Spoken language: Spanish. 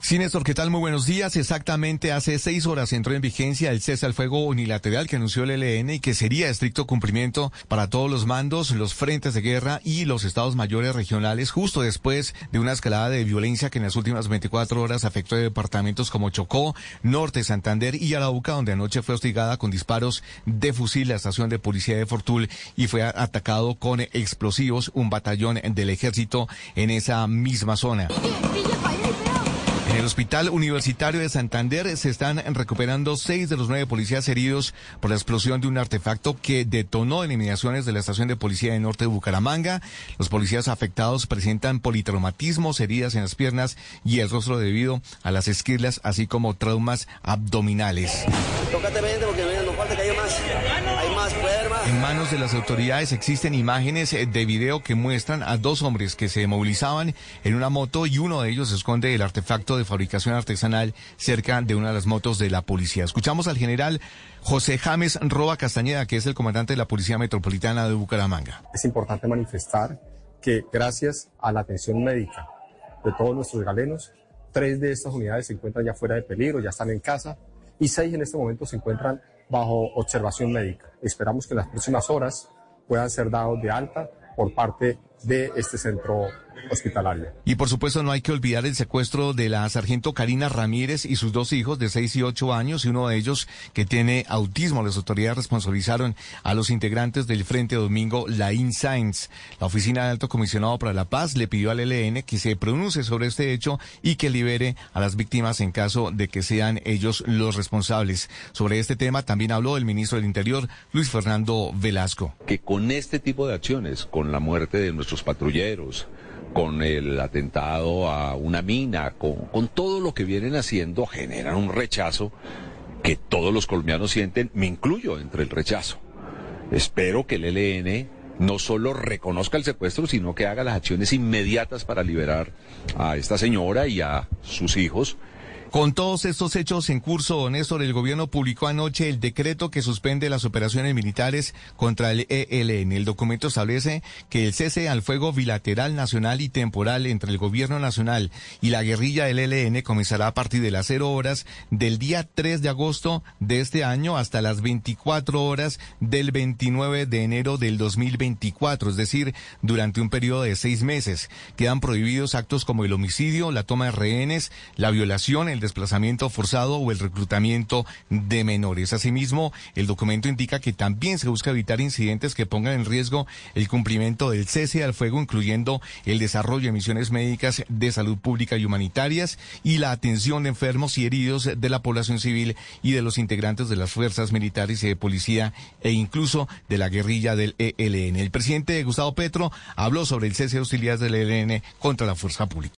Sí, Néstor, ¿qué tal? Muy buenos días. Exactamente hace seis horas entró en vigencia el cese al fuego unilateral que anunció el ELN y que sería estricto cumplimiento para todos los mandos, los frentes de guerra y los estados mayores regionales, justo después de una escalada de violencia que en las últimas 24 horas afectó a departamentos como Chocó, Norte, Santander y Arauca, donde anoche fue hostigada con disparos de fusil la estación de policía de Fortul y fue atacado con explosivos un batallón del ejército en esa misma zona. El Hospital Universitario de Santander se están recuperando seis de los nueve policías heridos por la explosión de un artefacto que detonó eliminaciones de la estación de policía de Norte de Bucaramanga. Los policías afectados presentan politraumatismos, heridas en las piernas y el rostro debido a las esquirlas, así como traumas abdominales. En manos de las autoridades existen imágenes de video que muestran a dos hombres que se movilizaban en una moto y uno de ellos esconde el artefacto de fabricación artesanal cerca de una de las motos de la policía. Escuchamos al general José James Roa Castañeda, que es el comandante de la Policía Metropolitana de Bucaramanga. Es importante manifestar que gracias a la atención médica de todos nuestros galenos, tres de estas unidades se encuentran ya fuera de peligro, ya están en casa y seis en este momento se encuentran bajo observación médica. Esperamos que en las próximas horas puedan ser dados de alta por parte de este centro Y por supuesto no hay que olvidar el secuestro de la sargento Karina Ramírez y sus dos hijos de 6 y 8 años y uno de ellos que tiene autismo. Las autoridades responsabilizaron a los integrantes del Frente Domingo Laín Sainz. La Oficina de Alto Comisionado para la Paz le pidió al ELN que se pronuncie sobre este hecho y que libere a las víctimas en caso de que sean ellos los responsables. Sobre este tema también habló el ministro del Interior, Luis Fernando Velasco. Que con este tipo de acciones, con la muerte de nuestros patrulleros, con el atentado a una mina, con, con, todo lo que vienen haciendo, generan un rechazo que todos los colombianos sienten, me incluyo entre el rechazo. Espero que el ELN no solo reconozca el secuestro, sino que haga las acciones inmediatas para liberar a esta señora y a sus hijos con todos estos hechos en curso, Néstor, el gobierno publicó anoche el decreto que suspende las operaciones militares contra el ELN. El documento establece que el cese al fuego bilateral nacional y temporal entre el gobierno nacional y la guerrilla del ELN comenzará a partir de las cero horas del día 3 de agosto de este año hasta las 24 horas del 29 de enero del 2024, es decir, durante un periodo de seis meses. Quedan prohibidos actos como el homicidio, la toma de rehenes, la violación, desplazamiento forzado o el reclutamiento de menores. Asimismo, el documento indica que también se busca evitar incidentes que pongan en riesgo el cumplimiento del cese al fuego, incluyendo el desarrollo de misiones médicas de salud pública y humanitarias y la atención de enfermos y heridos de la población civil y de los integrantes de las fuerzas militares y de policía e incluso de la guerrilla del ELN. El presidente Gustavo Petro habló sobre el cese de hostilidades del ELN contra la fuerza pública.